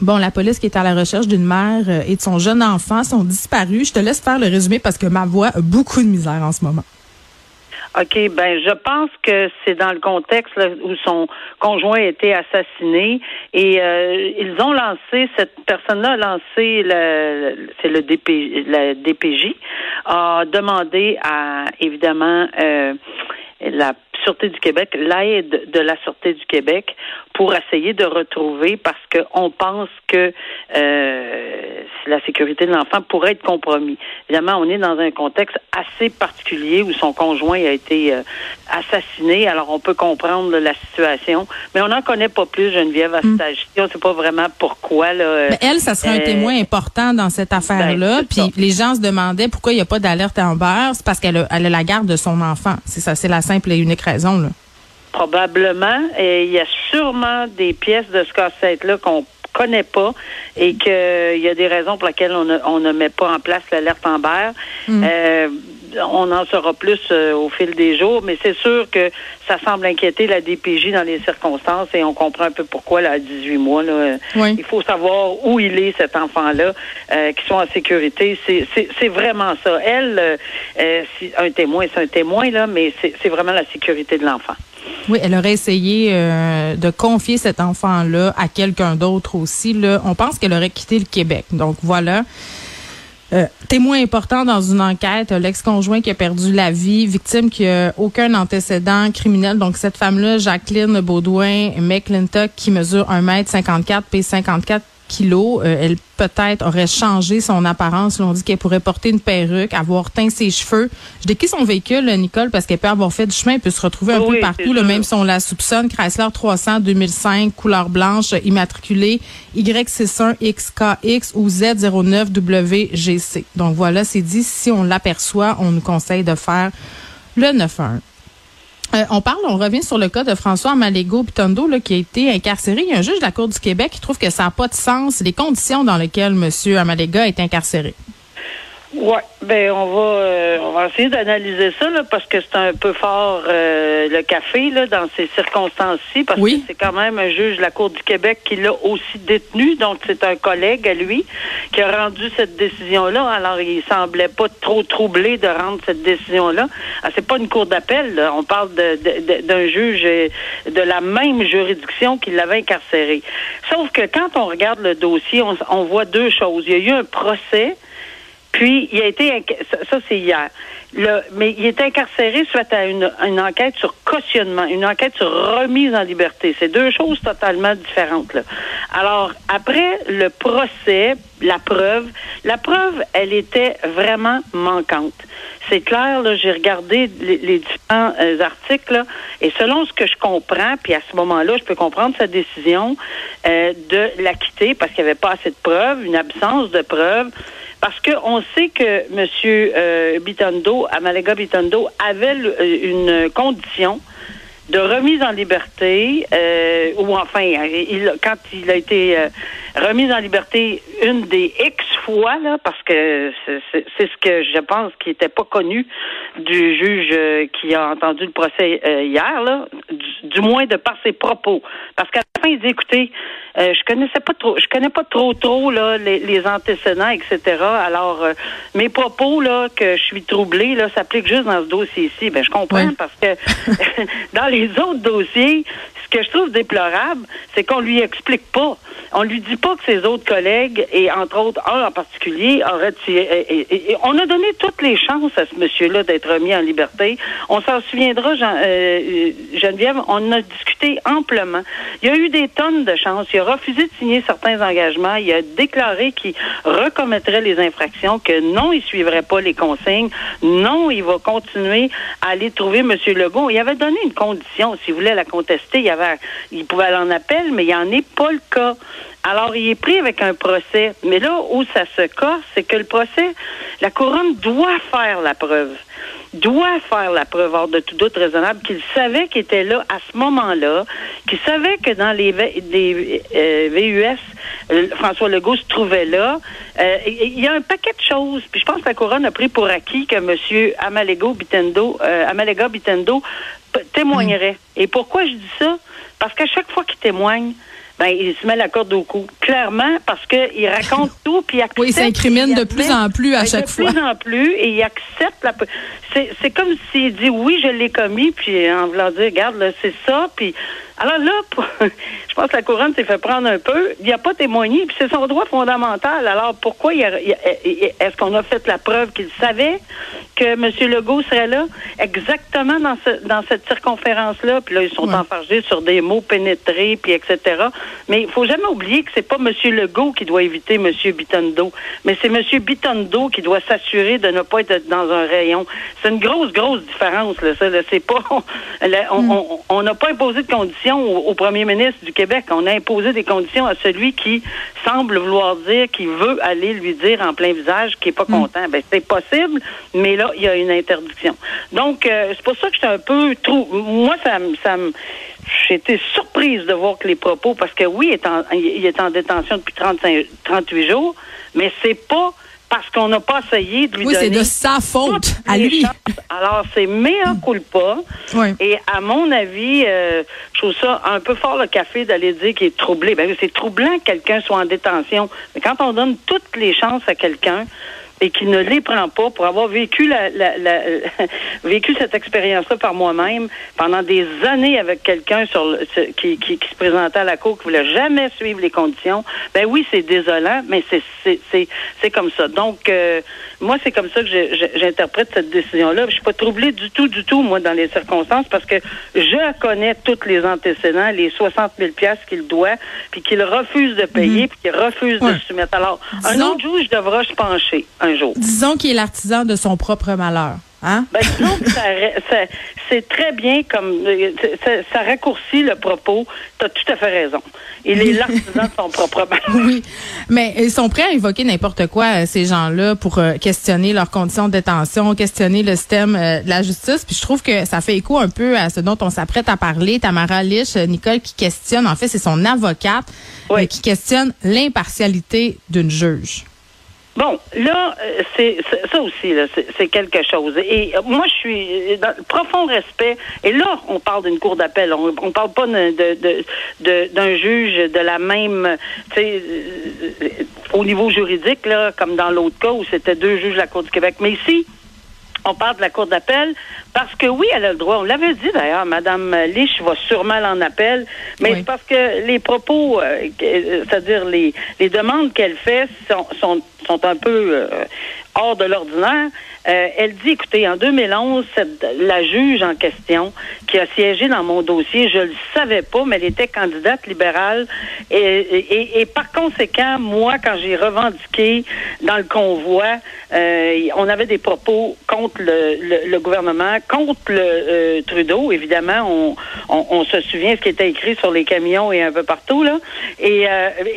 Bon, la police qui est à la recherche d'une mère euh, et de son jeune enfant sont disparus. Je te laisse faire le résumé parce que ma voix a beaucoup de misère en ce moment. OK, ben je pense que c'est dans le contexte où son conjoint a été assassiné et euh, ils ont lancé cette personne-là a lancé le c'est le DP, la DPJ a demandé à évidemment euh, la Sûreté du Québec, l'aide de la Sûreté du Québec pour essayer de retrouver parce qu'on pense que euh, la sécurité de l'enfant pourrait être compromis. Évidemment, on est dans un contexte assez particulier où son conjoint a été euh, assassiné. Alors, on peut comprendre là, la situation, mais on n'en connaît pas plus, Geneviève, à cet âge On ne sait pas vraiment pourquoi. Là, Mais elle, ça serait un Euh, témoin important dans cette affaire-là. ben, c'est Puis les gens se demandaient pourquoi il n'y a pas d'alerte Amber. C'est parce qu'elle a, elle a la garde de son enfant. C'est ça, c'est la simple et unique raison. Là. Probablement. Et il y a sûrement des pièces de ce casse-tête-là qu'on connaît pas et qu'il y a des raisons pour lesquelles on ne, on ne met pas en place l'alerte Amber. Euh, on en saura plus euh, au fil des jours, mais c'est sûr que ça semble inquiéter la DPJ dans les circonstances et on comprend un peu pourquoi là, à 18 mois. Là, Oui. Il faut savoir où il est, cet enfant-là, euh, qui sont en sécurité. C'est- vraiment ça. Elle, euh, euh, si, un témoin, c'est un témoin, là, mais c'est c'est vraiment la sécurité de l'enfant. Oui, elle aurait essayé euh, de confier cet enfant-là à quelqu'un d'autre aussi. Là. On pense qu'elle aurait quitté le Québec. Donc voilà. Euh, témoin important dans une enquête, l'ex-conjoint qui a perdu la vie, victime qui a aucun antécédent criminel. Donc cette femme-là, Jacqueline Baudouin McClintock, qui mesure 1m54, p 54 kilos, euh, elle peut-être aurait changé son apparence. Là, on dit qu'elle pourrait porter une perruque, avoir teint ses cheveux. Je décris son véhicule, là, Nicole, parce qu'elle peut avoir fait du chemin, elle peut se retrouver un Oui, peu partout, là, même si on la soupçonne. Chrysler 300 2005, couleur blanche, immatriculée Y61XKX ou Z09WGC. Donc voilà, c'est dit, si on l'aperçoit, on nous conseille de faire le 911. Euh, on parle, on revient sur le cas de François Amalégo Pitondo là, qui a été incarcéré. Il y a un juge de la Cour du Québec qui trouve que ça n'a pas de sens, les conditions dans lesquelles M. Amalega est incarcéré. Ouais, ben on va euh, on va essayer d'analyser ça là, parce que c'est un peu fort euh, le café là dans ces circonstances-ci parce Oui. que c'est quand même un juge de la Cour du Québec qui l'a aussi détenu. Donc c'est un collègue à lui qui a rendu cette décision là alors il semblait pas trop troublé de rendre cette décision là ah, c'est pas une cour d'appel là. on parle de- de- de- d'un juge de la même juridiction qui l'avait incarcéré. Sauf que quand on regarde le dossier on, on voit deux choses. Il y a eu un procès puis, il a été, ça, ça, c'est hier. Mais il est incarcéré suite à une, une enquête sur cautionnement, une enquête sur remise en liberté. C'est deux choses totalement différentes. Là. Alors, après le procès, la preuve, la preuve, elle était vraiment manquante. C'est clair, j'ai regardé les, les différents euh, articles, là, et selon ce que je comprends, puis à ce moment-là, je peux comprendre sa décision euh, de l'acquitter parce qu'il n'y avait pas assez de preuves, une absence de preuves. Parce qu'on sait que M. Euh, Bitondo, Amalega Bitondo, avait euh, une condition de remise en liberté, euh, ou enfin, il, quand il a été euh, remis en liberté une des X là, parce que c'est ce que je pense qui n'était pas connu du juge euh, qui a entendu le procès euh, hier, là, du, du moins de par ses propos. Parce qu'à la fin, il dit, écoutez, euh, je connaissais pas trop, je connais pas trop trop là les, les antécédents, etc. Alors euh, mes propos là que je suis troublée là s'appliquent juste dans ce dossier-ci. Ben je comprends Oui. parce que dans les autres dossiers, que je trouve déplorable, c'est qu'on lui explique pas. On lui dit pas que ses autres collègues et entre autres un en particulier auraient tiré- on a donné toutes les chances à ce monsieur-là d'être remis en liberté. On s'en souviendra, Jean- euh, euh, Geneviève, on a discuté amplement. Il y a eu des tonnes de chances. Il a refusé de signer certains engagements. Il a déclaré qu'il recommettrait les infractions, que non, il suivrait pas les consignes. Non, il va continuer à aller trouver M. Legault. Il avait donné une condition. S'il voulait la contester, il pouvait aller en appel, mais il n'y en est pas le cas. Alors, il est pris avec un procès. Mais là où ça se casse, c'est que le procès, la couronne doit faire la preuve. doit faire la preuve hors de tout doute raisonnable qu'il savait qu'il était là à ce moment-là, qu'il savait que dans les, VUS, euh, François Legault se trouvait là. Euh, il y a un paquet de choses. Puis je pense que la couronne a pris pour acquis que M. Amalego Bitendo, euh, Amalega Bitendo témoignerait. Et pourquoi je dis ça? Parce qu'à chaque fois qu'il témoigne, ben, il se met la corde au cou. Clairement, parce qu'il raconte tout, puis il accepte. Oui, il s'incrimine de plus en plus à ben, chaque fois. De plus en plus, et il accepte la. C'est comme s'il dit oui, je l'ai commis, puis en voulant dire, regarde, c'est ça, puis alors là, je pense que la couronne s'est fait prendre un peu. Il n'y a pas témoigné, puis c'est son droit fondamental. Alors pourquoi est-ce qu'on a fait la preuve qu'il savait que M. Legault serait là? Exactement dans, ce, dans cette circonférence-là? Puis là, ils sont enfargés sur des mots pénétrés, puis etc. Mais il faut jamais oublier que c'est pas M. Legault qui doit éviter M. Bitondo, mais c'est M. Bitondo qui doit s'assurer de ne pas être dans un rayon. C'est une grosse, grosse différence. Là, ça, c'est pas, on n'a pas imposé de conditions au, premier ministre du Québec. On a imposé des conditions à celui qui semble vouloir dire qu'il veut aller lui dire en plein visage qu'il n'est pas hmm. content. Ben, c'est possible, mais là, il y a une interdiction. Donc, euh, c'est pour ça que j'étais un peu trop. Moi, ça, ça me. J'étais surprise de voir que les propos, parce que oui, il est en, il est en détention depuis 35, 38 jours, mais c'est pas parce qu'on n'a pas essayé de lui oui, donner. Oui, c'est de sa faute à lui. Alors, c'est mea culpa. Oui. Et à mon avis, euh, je trouve ça un peu fort le café d'aller dire qu'il est troublé. Ben, c'est troublant que quelqu'un soit en détention. Mais quand on donne toutes les chances à quelqu'un, et qui ne les prend pas pour avoir vécu la, la, la vécu cette expérience-là par moi-même pendant des années avec quelqu'un sur le, qui, qui, qui, se présentait à la cour qui voulait jamais suivre les conditions. Ben oui, c'est désolant, mais c'est c'est c'est comme ça. Donc euh, moi, c'est comme ça que j'interprète cette décision-là. Je suis pas troublée du tout, du tout, moi, dans les circonstances, parce que je connais tous les antécédents, les 60 000 piastres qu'il doit, puis qu'il refuse de payer, mhm. puis qu'il refuse de se soumettre. Alors, un autre jour, je devrais se pencher. Disons qu'il est l'artisan de son propre malheur. Hein? Ben, c'est très bien comme ça, raccourcit le propos. Tu as tout à fait raison. Il est l'artisan de son propre malheur. Oui, mais ils sont prêts à évoquer n'importe quoi, euh, ces gens-là, pour euh, questionner leurs conditions de détention, questionner le système euh, de la justice. Puis je trouve que ça fait écho un peu à ce dont on s'apprête à parler. Tamara Lich, Nicole, qui questionne, en fait, c'est son avocate qui questionne l'impartialité d'une juge. Bon, là, euh, c'est ça aussi, c'est quelque chose. Et euh, moi, je suis dans le profond respect. Et là, on parle d'une cour d'appel. On, on parle pas d'un de, juge de la même, tu sais, euh, au niveau juridique, là, comme dans l'autre cas où c'était deux juges de la Cour du Québec. Mais ici, on parle de la Cour d'appel parce que oui, elle a le droit. On l'avait dit d'ailleurs, Madame Lich va sûrement en appel, mais c'est parce que les propos, euh, euh, c'est-à-dire les, les demandes qu'elle fait sont, sont, sont un peu euh, hors de l'ordinaire. Euh, elle dit, écoutez, en 2011, la juge en question qui a siégé dans mon dossier, je le savais pas, mais elle était candidate libérale. Et, et, par conséquent, moi, quand j'ai revendiqué dans le convoi, euh, on avait des propos contre le, le, gouvernement, contre le euh, Trudeau. Évidemment, on, on, on, se souvient ce qui était écrit sur les camions et un peu partout là. Et,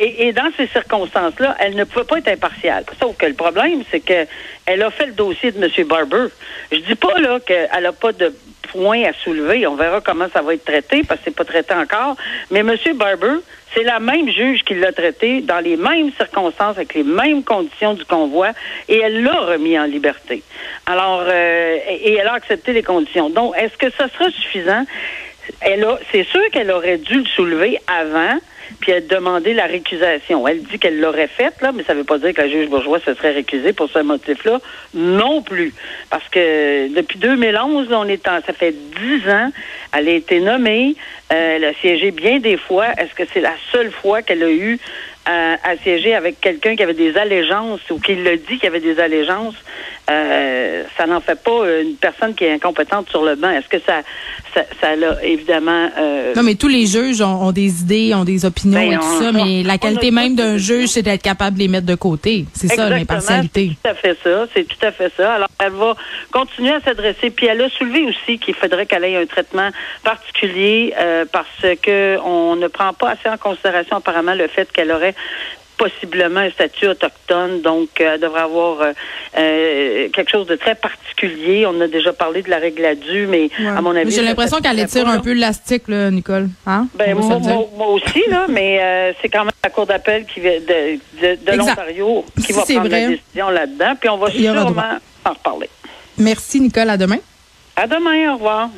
et, et dans ces circonstances-là, elle ne pouvait pas être impartiale. Sauf que le problème, c'est que elle a fait le dossier de M. Barber. Je dis pas là qu'elle n'a pas de points à soulever. On verra comment ça va être traité parce que c'est pas traité encore. Mais M. Barber, c'est la même juge qui l'a traité dans les mêmes circonstances, avec les mêmes conditions du convoi, et elle l'a remis en liberté. Alors, euh, et elle a accepté les conditions. Donc, est-ce que ça sera suffisant? Elle a, c'est sûr qu'elle aurait dû le soulever avant puis elle a la récusation. Elle dit qu'elle l'aurait faite, là, mais ça ne veut pas dire que la juge bourgeois se serait récusée pour ce motif-là non plus. Parce que depuis 2011, on est en, ça fait dix ans, elle a été nommée, euh, elle a siégé bien des fois. Est-ce que c'est la seule fois qu'elle a eu à, siéger avec quelqu'un qui avait des allégeances ou qui le dit qu'il avait des allégeances, euh, ça n'en fait pas une personne qui est incompétente sur le banc. Est-ce que ça, ça, ça l'a évidemment. Euh, non, mais tous les juges ont, des idées, ont des opinions ben, et tout ça, mais la qualité même d'un juge, c'est d'être capable de les mettre de côté. C'est ça, l'impartialité. C'est tout à fait ça. C'est tout à fait ça. Alors, elle va continuer à s'adresser. Puis elle a soulevé aussi qu'il faudrait qu'elle ait un traitement particulier euh, parce que on ne prend pas assez en considération apparemment le fait qu'elle aurait possiblement un statut autochtone, donc euh, elle devrait avoir euh, euh, quelque chose de très particulier. On a déjà parlé de la règle à dû, mais à mon avis... J'ai l'impression qu'elle étire un peu l'élastique, là, Nicole. Hein? Ben, moi, moi, aussi, là, mais c'est quand même la Cour d'appel qui de, de, de l'Ontario qui va prendre la décision là-dedans, puis on va sûrement en reparler. Merci, Nicole. À demain. À demain. Au revoir.